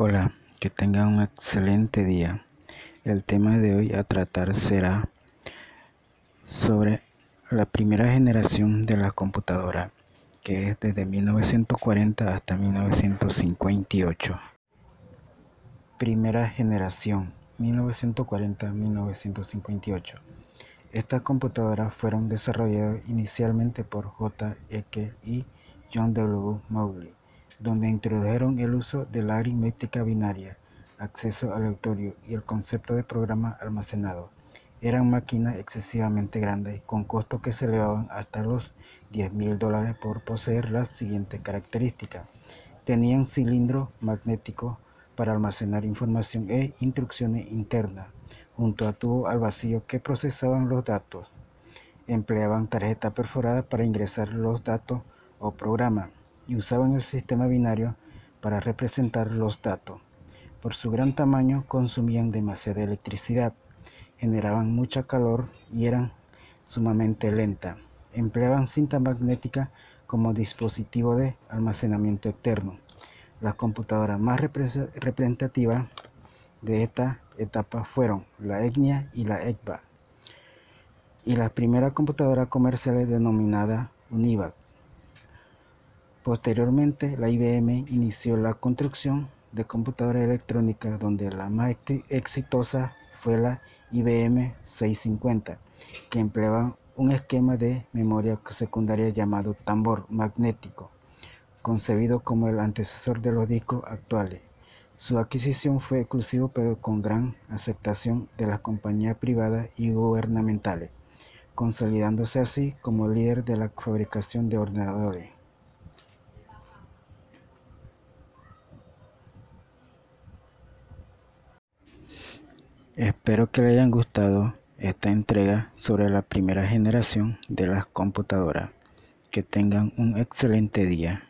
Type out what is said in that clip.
Hola, que tengan un excelente día. El tema de hoy a tratar será sobre la primera generación de la computadora, que es desde 1940 hasta 1958. Primera generación, 1940-1958. Estas computadoras fueron desarrolladas inicialmente por J. Ecker y John W. Mowgli donde introdujeron el uso de la aritmética binaria, acceso aleatorio y el concepto de programa almacenado. Eran máquinas excesivamente grandes, con costos que se elevaban hasta los 10 mil dólares por poseer las siguientes características. Tenían cilindro magnético para almacenar información e instrucciones internas, junto a tubo al vacío que procesaban los datos. Empleaban tarjeta perforada para ingresar los datos o programas y usaban el sistema binario para representar los datos. Por su gran tamaño consumían demasiada electricidad, generaban mucha calor y eran sumamente lenta. Empleaban cinta magnética como dispositivo de almacenamiento externo. Las computadoras más representativas de esta etapa fueron la EGNIA y la EGBA y las primeras computadoras comerciales denominadas UNIVAC. Posteriormente, la IBM inició la construcción de computadoras electrónicas donde la más exitosa fue la IBM 650, que empleaba un esquema de memoria secundaria llamado tambor magnético, concebido como el antecesor de los discos actuales. Su adquisición fue exclusiva pero con gran aceptación de las compañías privadas y gubernamentales, consolidándose así como líder de la fabricación de ordenadores. Espero que les hayan gustado esta entrega sobre la primera generación de las computadoras. Que tengan un excelente día.